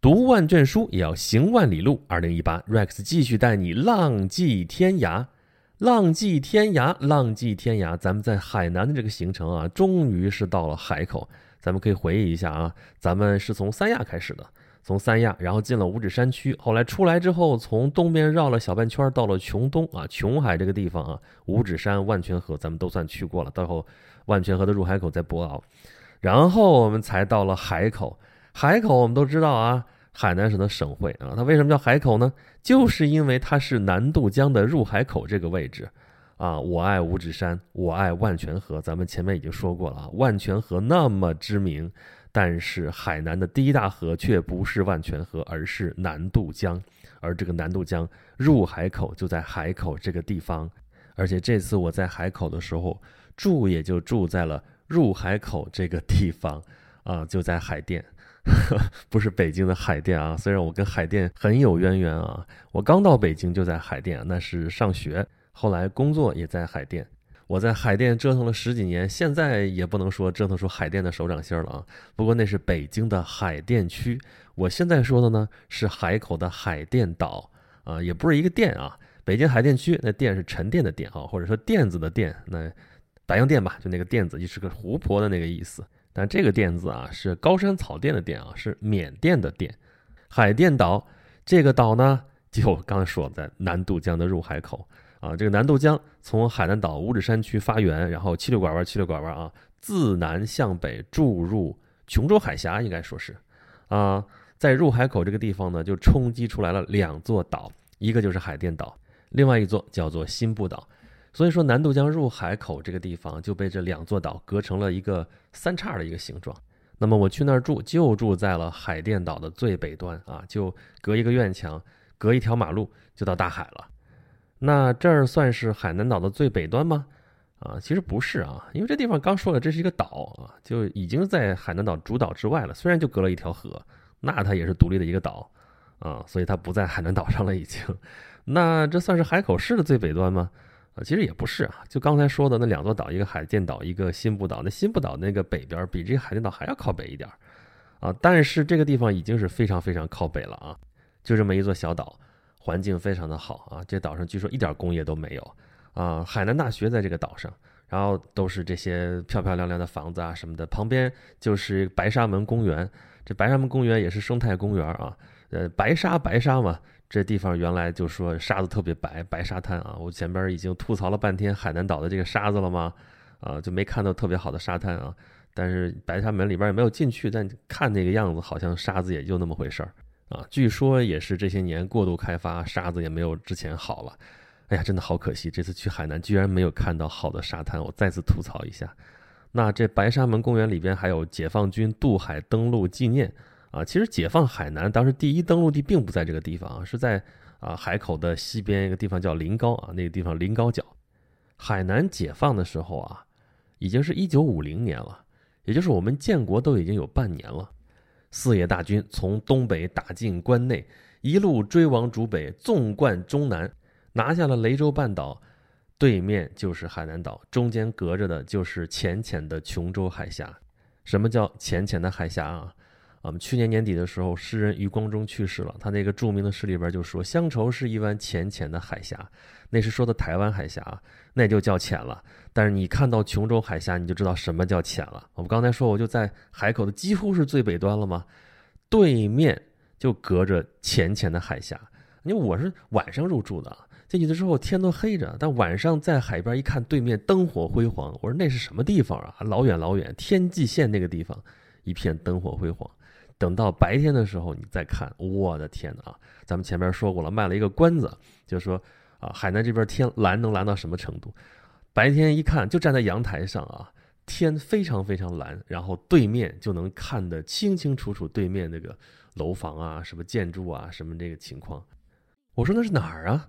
读万卷书也要行万里路。二零一八，Rex 继续带你浪迹天涯，浪迹天涯，浪迹天涯。咱们在海南的这个行程啊，终于是到了海口。咱们可以回忆一下啊，咱们是从三亚开始的，从三亚，然后进了五指山区，后来出来之后，从东边绕了小半圈，到了琼东啊，琼海这个地方啊，五指山、万泉河，咱们都算去过了。到后万泉河的入海口在博鳌，然后我们才到了海口。海口我们都知道啊，海南省的省会啊，它为什么叫海口呢？就是因为它是南渡江的入海口这个位置啊。我爱五指山，我爱万泉河，咱们前面已经说过了啊。万泉河那么知名，但是海南的第一大河却不是万泉河，而是南渡江。而这个南渡江入海口就在海口这个地方，而且这次我在海口的时候住也就住在了入海口这个地方啊，就在海淀。不是北京的海淀啊，虽然我跟海淀很有渊源啊，我刚到北京就在海淀，那是上学，后来工作也在海淀。我在海淀折腾了十几年，现在也不能说折腾出海淀的手掌心了啊。不过那是北京的海淀区，我现在说的呢是海口的海淀岛啊，也不是一个店啊。北京海淀区那店是沉淀的淀啊，或者说垫子的垫，那白洋淀吧，就那个垫子就是个湖泊的那个意思。但这个甸字啊，是高山草甸的甸啊，是缅甸的甸。海甸岛这个岛呢，就刚才说在南渡江的入海口啊。这个南渡江从海南岛五指山区发源，然后七六拐弯，七六拐弯啊，自南向北注入琼州海峡，应该说是啊，在入海口这个地方呢，就冲击出来了两座岛，一个就是海淀岛，另外一座叫做新布岛。所以说，南渡江入海口这个地方就被这两座岛隔成了一个三叉的一个形状。那么我去那儿住，就住在了海淀岛的最北端啊，就隔一个院墙，隔一条马路就到大海了。那这儿算是海南岛的最北端吗？啊，其实不是啊，因为这地方刚说了，这是一个岛啊，就已经在海南岛主岛之外了。虽然就隔了一条河，那它也是独立的一个岛啊，所以它不在海南岛上了已经。那这算是海口市的最北端吗？其实也不是啊，就刚才说的那两座岛，一个海淀岛，一个新布岛。那新布岛那个北边比这个海淀岛还要靠北一点啊。但是这个地方已经是非常非常靠北了啊，就这么一座小岛，环境非常的好啊。这岛上据说一点工业都没有啊。海南大学在这个岛上，然后都是这些漂漂亮亮的房子啊什么的。旁边就是白沙门公园，这白沙门公园也是生态公园啊。呃，白沙白沙嘛。这地方原来就说沙子特别白，白沙滩啊！我前边已经吐槽了半天海南岛的这个沙子了吗？啊，就没看到特别好的沙滩啊。但是白沙门里边也没有进去，但看那个样子，好像沙子也就那么回事儿啊。据说也是这些年过度开发，沙子也没有之前好了。哎呀，真的好可惜，这次去海南居然没有看到好的沙滩，我再次吐槽一下。那这白沙门公园里边还有解放军渡海登陆纪念。啊，其实解放海南当时第一登陆地并不在这个地方啊，是在啊海口的西边一个地方叫临高啊，那个地方临高角。海南解放的时候啊，已经是一九五零年了，也就是我们建国都已经有半年了。四野大军从东北打进关内，一路追往主北，纵贯中南，拿下了雷州半岛，对面就是海南岛，中间隔着的就是浅浅的琼州海峡。什么叫浅浅的海峡啊？我们去年年底的时候，诗人余光中去世了。他那个著名的诗里边就说：“乡愁是一湾浅浅的海峡。”那是说的台湾海峡，那就叫浅了。但是你看到琼州海峡，你就知道什么叫浅了。我们刚才说，我就在海口的几乎是最北端了吗？对面就隔着浅浅的海峡。因为我是晚上入住的，进去的时候天都黑着，但晚上在海边一看，对面灯火辉煌。我说那是什么地方啊？老远老远，天际线那个地方，一片灯火辉煌。等到白天的时候，你再看，我的天哪！啊，咱们前面说过了，卖了一个关子，就是说啊，海南这边天蓝能蓝到什么程度？白天一看，就站在阳台上啊，天非常非常蓝，然后对面就能看得清清楚楚，对面那个楼房啊，什么建筑啊，什么这个情况。我说那是哪儿啊？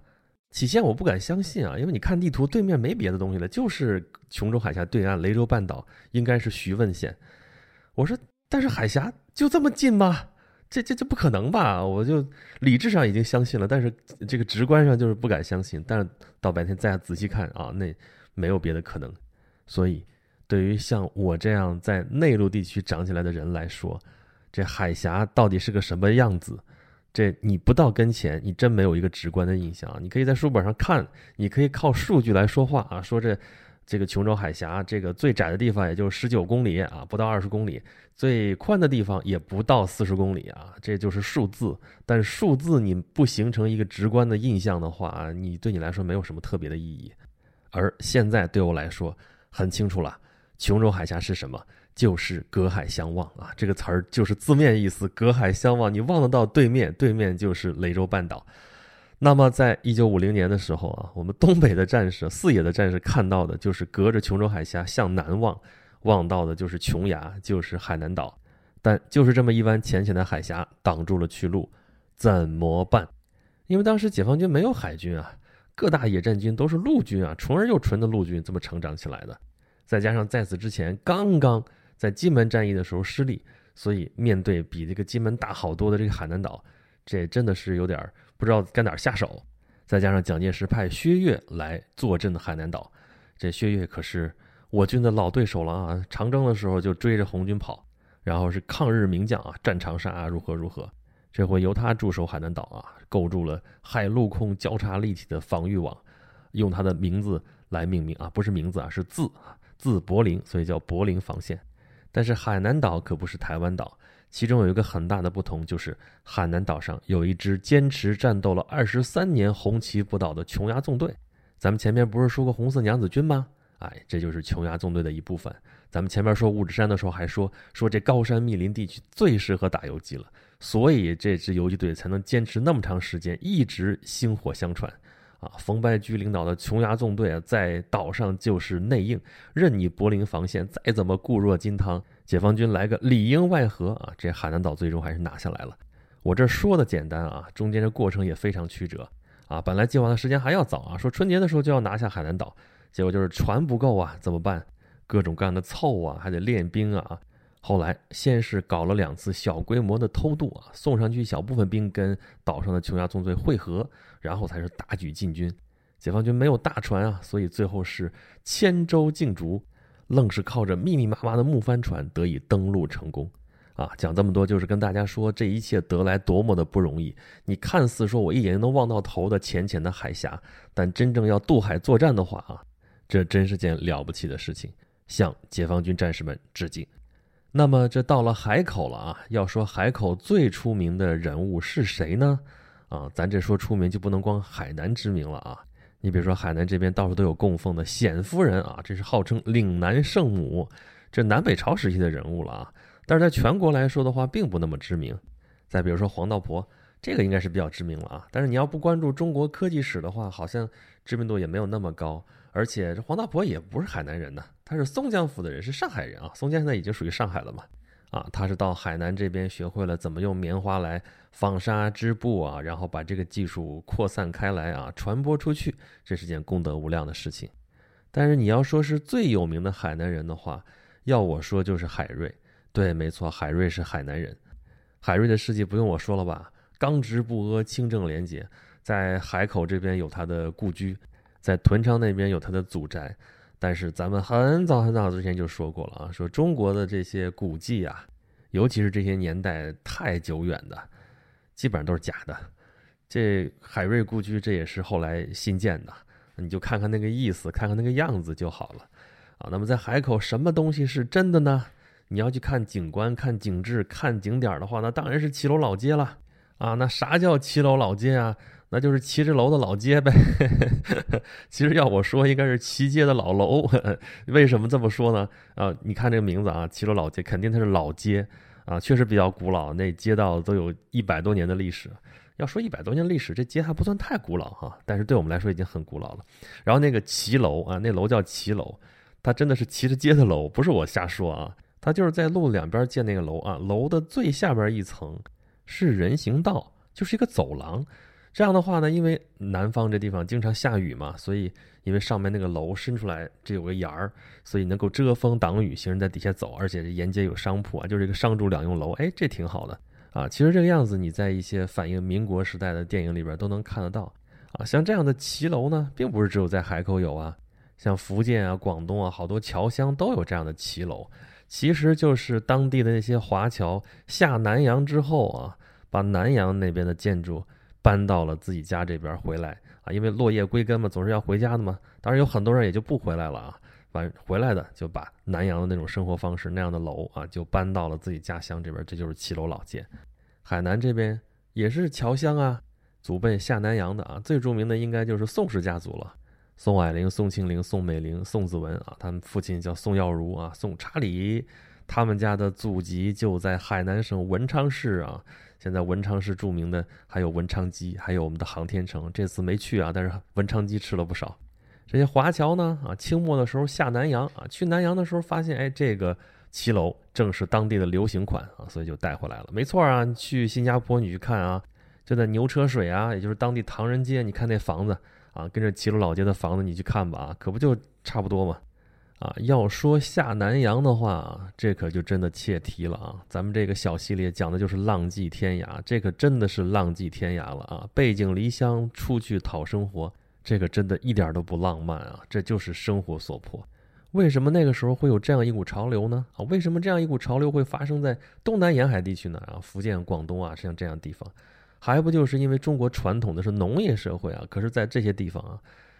起先我不敢相信啊，因为你看地图，对面没别的东西了，就是琼州海峡对岸雷州半岛，应该是徐问县。我说。但是海峡就这么近吗？这这这不可能吧？我就理智上已经相信了，但是这个直观上就是不敢相信。但是到白天再仔细看啊，那没有别的可能。所以，对于像我这样在内陆地区长起来的人来说，这海峡到底是个什么样子？这你不到跟前，你真没有一个直观的印象。你可以在书本上看，你可以靠数据来说话啊，说这这个琼州海峡这个最窄的地方也就十九公里啊，不到二十公里；最宽的地方也不到四十公里啊，这就是数字。但数字你不形成一个直观的印象的话，你对你来说没有什么特别的意义。而现在对我来说很清楚了，琼州海峡是什么。就是隔海相望啊，这个词儿就是字面意思，隔海相望，你望得到对面，对面就是雷州半岛。那么，在一九五零年的时候啊，我们东北的战士、四野的战士看到的就是隔着琼州海峡向南望，望到的就是琼崖，就是海南岛。但就是这么一湾浅浅的海峡挡住了去路，怎么办？因为当时解放军没有海军啊，各大野战军都是陆军啊，纯而又纯的陆军这么成长起来的，再加上在此之前刚刚。在金门战役的时候失利，所以面对比这个金门大好多的这个海南岛，这真的是有点儿不知道该哪下手。再加上蒋介石派薛岳来坐镇海南岛，这薛岳可是我军的老对手了啊！长征的时候就追着红军跑，然后是抗日名将啊，战长沙啊，如何如何。这回由他驻守海南岛啊，构筑了海陆空交叉立体的防御网，用他的名字来命名啊，不是名字啊，是字啊，字柏林，所以叫柏林防线。但是海南岛可不是台湾岛，其中有一个很大的不同，就是海南岛上有一支坚持战斗了二十三年、红旗不倒的琼崖纵队。咱们前面不是说过红色娘子军吗？哎，这就是琼崖纵队的一部分。咱们前面说五指山的时候还说说这高山密林地区最适合打游击了，所以这支游击队才能坚持那么长时间，一直薪火相传。啊，冯白驹领导的琼崖纵队啊，在岛上就是内应，任你柏林防线再怎么固若金汤，解放军来个里应外合啊，这海南岛最终还是拿下来了。我这说的简单啊，中间这过程也非常曲折啊。本来计划的时间还要早啊，说春节的时候就要拿下海南岛，结果就是船不够啊，怎么办？各种各样的凑啊，还得练兵啊。后来先是搞了两次小规模的偷渡啊，送上去小部分兵跟岛上的琼崖纵队会合，然后才是大举进军。解放军没有大船啊，所以最后是千舟竞逐，愣是靠着密密麻麻的木帆船得以登陆成功。啊，讲这么多就是跟大家说这一切得来多么的不容易。你看似说我一眼就能望到头的浅浅的海峡，但真正要渡海作战的话啊，这真是件了不起的事情。向解放军战士们致敬。那么这到了海口了啊！要说海口最出名的人物是谁呢？啊，咱这说出名就不能光海南知名了啊！你比如说海南这边到处都有供奉的显夫人啊，这是号称岭南圣母，这南北朝时期的人物了啊。但是在全国来说的话，并不那么知名。再比如说黄道婆，这个应该是比较知名了啊。但是你要不关注中国科技史的话，好像知名度也没有那么高。而且这黄道婆也不是海南人呢。他是松江府的人，是上海人啊。松江现在已经属于上海了嘛？啊，他是到海南这边学会了怎么用棉花来纺纱织布啊，然后把这个技术扩散开来啊，传播出去，这是件功德无量的事情。但是你要说是最有名的海南人的话，要我说就是海瑞。对，没错，海瑞是海南人。海瑞的事迹不用我说了吧？刚直不阿，清正廉洁，在海口这边有他的故居，在屯昌那边有他的祖宅。但是咱们很早很早之前就说过了啊，说中国的这些古迹啊，尤其是这些年代太久远的，基本上都是假的。这海瑞故居这也是后来新建的，你就看看那个意思，看看那个样子就好了啊。那么在海口，什么东西是真的呢？你要去看景观、看景致、看景点的话，那当然是骑楼老街了啊。那啥叫骑楼老街啊？那就是骑着楼的老街呗。其实要我说，应该是骑街的老楼。为什么这么说呢？啊，你看这个名字啊，骑楼老街，肯定它是老街啊，确实比较古老。那街道都有一百多年的历史。要说一百多年历史，这街还不算太古老哈，但是对我们来说已经很古老了。然后那个骑楼啊，那楼叫骑楼，它真的是骑着街的楼，不是我瞎说啊。它就是在路两边建那个楼啊，楼的最下边一层是人行道，就是一个走廊。这样的话呢，因为南方这地方经常下雨嘛，所以因为上面那个楼伸出来，这有个檐儿，所以能够遮风挡雨，行人在底下走，而且沿街有商铺啊，就是一个商住两用楼，哎，这挺好的啊。其实这个样子你在一些反映民国时代的电影里边都能看得到啊。像这样的骑楼呢，并不是只有在海口有啊，像福建啊、广东啊，好多侨乡都有这样的骑楼。其实就是当地的那些华侨下南洋之后啊，把南洋那边的建筑搬到了自己家这边回来啊，因为落叶归根嘛，总是要回家的嘛。当然有很多人也就不回来了啊，完回来的就把南洋的那种生活方式那样的楼啊，就搬到了自己家乡这边，这就是骑楼老街。海南这边也是侨乡啊，祖辈下南洋的啊，最著名的应该就是宋氏家族了。宋霭龄、宋庆龄、宋美龄、宋子文啊，他们父亲叫宋耀如啊，宋查理，他们家的祖籍就在海南省文昌市啊。现在文昌市著名的还有文昌鸡，还有我们的航天城。这次没去啊，但是文昌鸡吃了不少。这些华侨呢啊，清末的时候下南洋啊，去南洋的时候发现，哎，这个骑楼正是当地的流行款啊，所以就带回来了。没错啊，你去新加坡你去看啊，就在牛车水啊，也就是当地唐人街，你看那房子。啊，跟着齐鲁老街的房子你去看吧啊，可不就差不多吗？啊，要说下南洋的话，这可就真的切题了啊！咱们这个小系列讲的就是浪迹天涯，这可真的是浪迹天涯了啊！背井离乡出去讨生活，这个真的一点都不浪漫啊！这就是生活所迫。为什么那个时候会有这样一股潮流呢？啊，为什么这样一股潮流会发生在东南沿海地区呢？啊，福建、广东啊，像这样地方。还不就是因为中国传统的是农业社会啊？可是，在这些地方啊，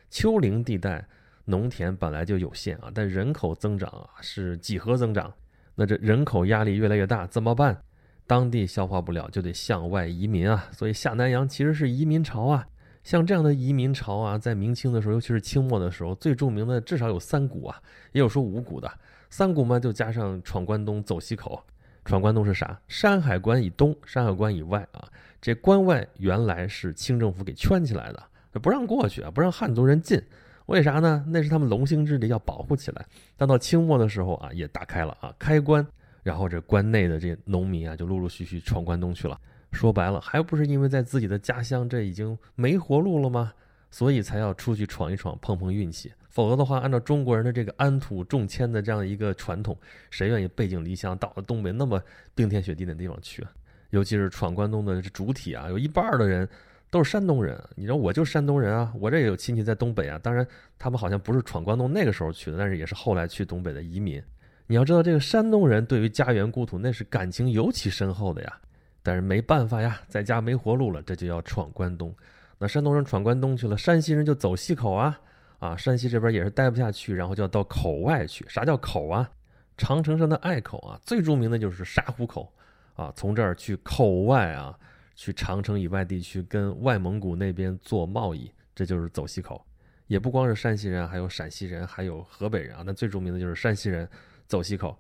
丘陵地带，农田本来就有限啊，但人口增长啊是几何增长，那这人口压力越来越大，怎么办？当地消化不了，就得向外移民啊。所以下南洋其实是移民潮啊。像这样的移民潮啊，在明清的时候，尤其是清末的时候，最著名的至少有三股啊，也有说五股的。三股嘛，就加上闯关东、走西口。闯关东是啥？山海关以东，山海关以外啊。这关外原来是清政府给圈起来的，不让过去啊，不让汉族人进。为啥呢？那是他们龙兴之地，要保护起来。但到清末的时候啊，也打开了啊，开关。然后这关内的这农民啊，就陆陆续续闯关东去了。说白了，还不是因为在自己的家乡这已经没活路了吗？所以才要出去闯一闯，碰碰运气。否则的话，按照中国人的这个安土重迁的这样一个传统，谁愿意背井离乡到了东北那么冰天雪地的地方去啊？尤其是闯关东的主体啊，有一半的人都是山东人。你说我就山东人啊，我这也有亲戚在东北啊。当然，他们好像不是闯关东那个时候去的，但是也是后来去东北的移民。你要知道，这个山东人对于家园故土那是感情尤其深厚的呀。但是没办法呀，在家没活路了，这就要闯关东。那山东人闯关东去了，山西人就走西口啊。啊，山西这边也是待不下去，然后就要到口外去。啥叫口啊？长城上的隘口啊，最著名的就是沙湖口。啊，从这儿去口外啊，去长城以外地区跟外蒙古那边做贸易，这就是走西口。也不光是山西人，还有陕西人，还有河北人啊。那最著名的就是山西人走西口，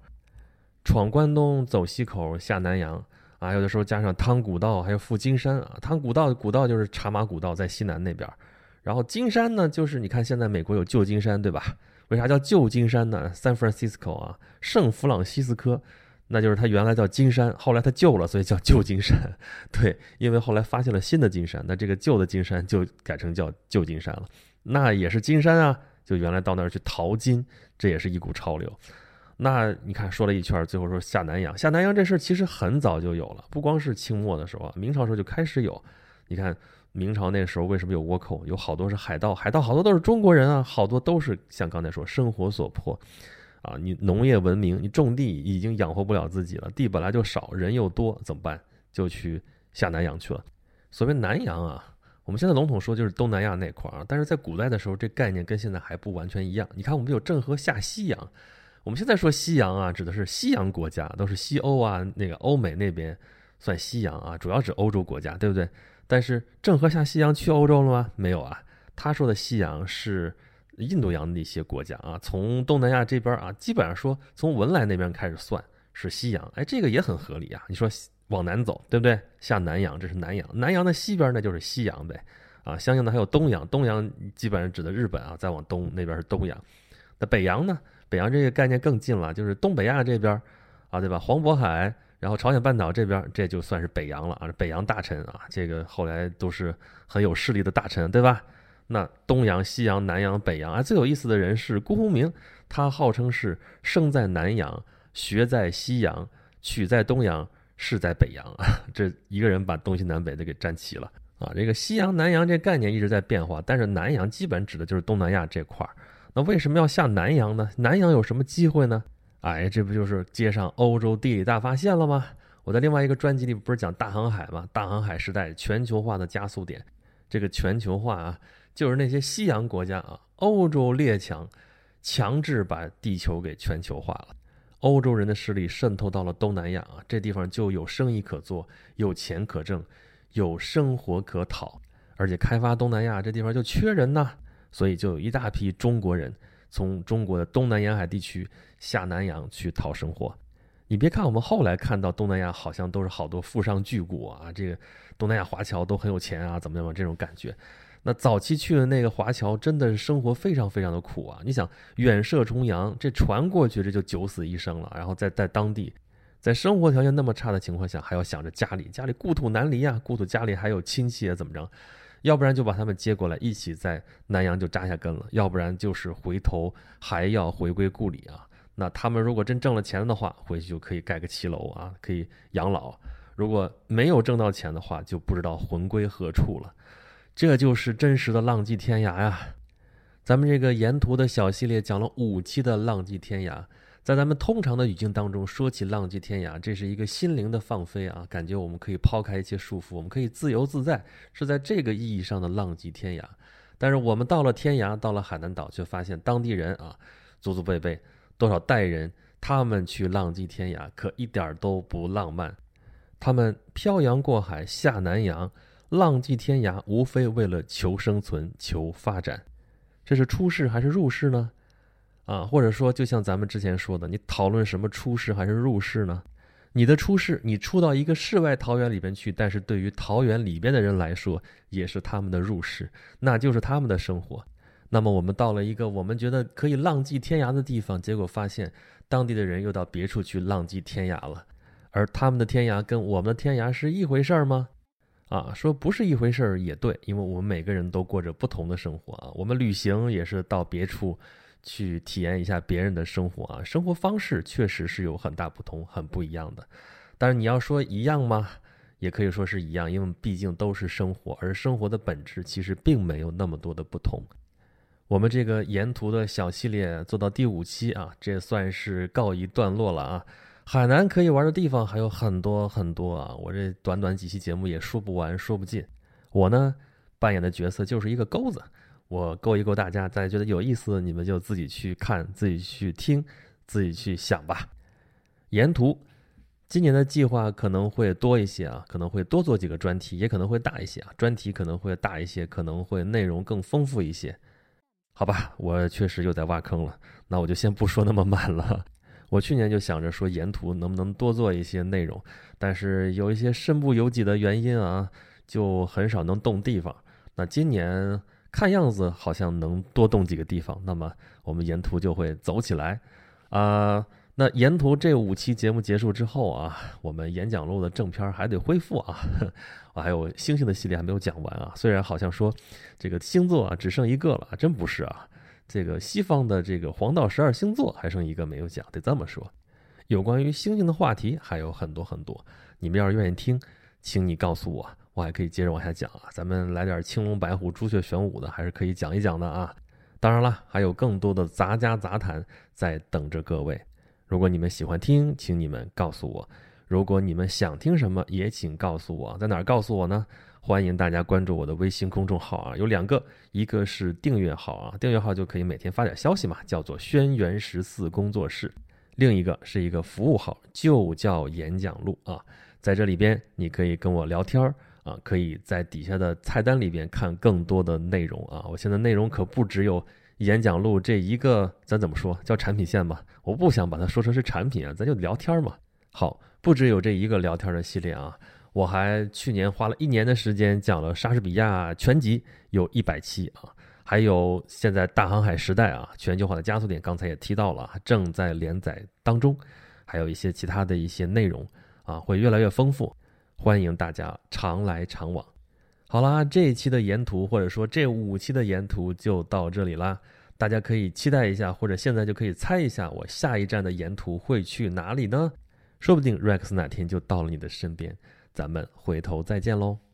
闯关东，走西口，下南洋啊。有的时候加上汤古道，还有赴金山啊。汤古道，古道就是茶马古道，在西南那边。然后金山呢，就是你看现在美国有旧金山，对吧？为啥叫旧金山呢？San Francisco 啊，圣弗朗西斯科。那就是它原来叫金山，后来它旧了，所以叫旧金山。对，因为后来发现了新的金山，那这个旧的金山就改成叫旧金山了。那也是金山啊，就原来到那儿去淘金，这也是一股潮流。那你看说了一圈，最后说下南洋，下南洋这事儿其实很早就有了，不光是清末的时候啊，明朝时候就开始有。你看明朝那时候为什么有倭寇？有好多是海盗，海盗好多都是中国人啊，好多都是像刚才说生活所迫。啊，你农业文明，你种地已经养活不了自己了，地本来就少，人又多，怎么办？就去下南洋去了。所谓南洋啊，我们现在笼统说就是东南亚那块儿啊，但是在古代的时候，这概念跟现在还不完全一样。你看，我们有郑和下西洋，我们现在说西洋啊，指的是西洋国家，都是西欧啊，那个欧美那边算西洋啊，主要指欧洲国家，对不对？但是郑和下西洋去欧洲了吗？没有啊，他说的西洋是。印度洋的一些国家啊，从东南亚这边啊，基本上说从文莱那边开始算是西洋，哎，这个也很合理啊。你说往南走，对不对？下南洋，这是南洋，南洋的西边呢就是西洋呗，啊，相应的还有东洋，东洋基本上指的日本啊，再往东那边是东洋。那北洋呢？北洋这个概念更近了，就是东北亚这边啊，对吧？黄渤海，然后朝鲜半岛这边，这就算是北洋了啊，北洋大臣啊，这个后来都是很有势力的大臣，对吧？那东洋、西洋、南洋、北洋啊，最有意思的人是辜鸿铭，他号称是生在南洋，学在西洋，取在东洋，事在北洋啊。这一个人把东西南北都给占齐了啊。这个西洋、南洋这概念一直在变化，但是南洋基本指的就是东南亚这块儿。那为什么要下南洋呢？南洋有什么机会呢？哎，这不就是接上欧洲地理大发现了吗？我在另外一个专辑里不是讲大航海吗？大航海时代全球化的加速点，这个全球化啊，就是那些西洋国家啊，欧洲列强强制把地球给全球化了，欧洲人的势力渗透到了东南亚啊，这地方就有生意可做，有钱可挣，有生活可讨，而且开发东南亚这地方就缺人呐，所以就有一大批中国人。从中国的东南沿海地区下南洋去讨生活，你别看我们后来看到东南亚好像都是好多富商巨贾啊，这个东南亚华侨都很有钱啊，怎么怎么这种感觉？那早期去的那个华侨真的是生活非常非常的苦啊！你想远涉重洋，这船过去这就九死一生了，然后在在当地，在生活条件那么差的情况下，还要想着家里，家里故土难离啊，故土家里还有亲戚啊，怎么着？要不然就把他们接过来，一起在南阳就扎下根了；要不然就是回头还要回归故里啊。那他们如果真挣了钱的话，回去就可以盖个骑楼啊，可以养老；如果没有挣到钱的话，就不知道魂归何处了。这就是真实的浪迹天涯呀！咱们这个沿途的小系列讲了五期的浪迹天涯。在咱们通常的语境当中，说起浪迹天涯，这是一个心灵的放飞啊，感觉我们可以抛开一切束缚，我们可以自由自在，是在这个意义上的浪迹天涯。但是我们到了天涯，到了海南岛，却发现当地人啊，祖祖辈辈多少代人，他们去浪迹天涯，可一点都不浪漫。他们漂洋过海下南洋，浪迹天涯，无非为了求生存、求发展。这是出世还是入世呢？啊，或者说，就像咱们之前说的，你讨论什么出世还是入世呢？你的出世，你出到一个世外桃源里边去，但是对于桃源里边的人来说，也是他们的入世，那就是他们的生活。那么我们到了一个我们觉得可以浪迹天涯的地方，结果发现当地的人又到别处去浪迹天涯了，而他们的天涯跟我们的天涯是一回事儿吗？啊，说不是一回事儿也对，因为我们每个人都过着不同的生活啊，我们旅行也是到别处。去体验一下别人的生活啊，生活方式确实是有很大不同，很不一样的。但是你要说一样吗？也可以说是一样，因为毕竟都是生活，而生活的本质其实并没有那么多的不同。我们这个沿途的小系列做到第五期啊，这算是告一段落了啊。海南可以玩的地方还有很多很多啊，我这短短几期节目也说不完说不尽。我呢扮演的角色就是一个钩子。我勾一勾大家，大家觉得有意思，你们就自己去看，自己去听，自己去想吧。沿途，今年的计划可能会多一些啊，可能会多做几个专题，也可能会大一些啊。专题可能会大一些，可能会内容更丰富一些。好吧，我确实又在挖坑了，那我就先不说那么满了。我去年就想着说沿途能不能多做一些内容，但是有一些身不由己的原因啊，就很少能动地方。那今年。看样子好像能多动几个地方，那么我们沿途就会走起来，啊，那沿途这五期节目结束之后啊，我们演讲录的正片还得恢复啊，我还有星星的系列还没有讲完啊，虽然好像说这个星座啊只剩一个了，真不是啊，这个西方的这个黄道十二星座还剩一个没有讲，得这么说，有关于星星的话题还有很多很多，你们要是愿意听，请你告诉我。我还可以接着往下讲啊，咱们来点青龙白虎、朱雀玄武的，还是可以讲一讲的啊。当然了，还有更多的杂家杂谈在等着各位。如果你们喜欢听，请你们告诉我；如果你们想听什么，也请告诉我。在哪儿告诉我呢？欢迎大家关注我的微信公众号啊，有两个，一个是订阅号啊，订阅号就可以每天发点消息嘛，叫做轩辕十四工作室；另一个是一个服务号，就叫演讲录啊，在这里边你可以跟我聊天儿。啊，可以在底下的菜单里边看更多的内容啊！我现在内容可不只有演讲录这一个，咱怎么说叫产品线吧？我不想把它说成是产品啊，咱就聊天嘛。好，不只有这一个聊天的系列啊，我还去年花了一年的时间讲了莎士比亚全集，有一百期啊，还有现在大航海时代啊，全球化的加速点，刚才也提到了，正在连载当中，还有一些其他的一些内容啊，会越来越丰富。欢迎大家常来常往。好啦，这一期的沿途，或者说这五期的沿途就到这里啦。大家可以期待一下，或者现在就可以猜一下，我下一站的沿途会去哪里呢？说不定 Rex 哪天就到了你的身边。咱们回头再见喽。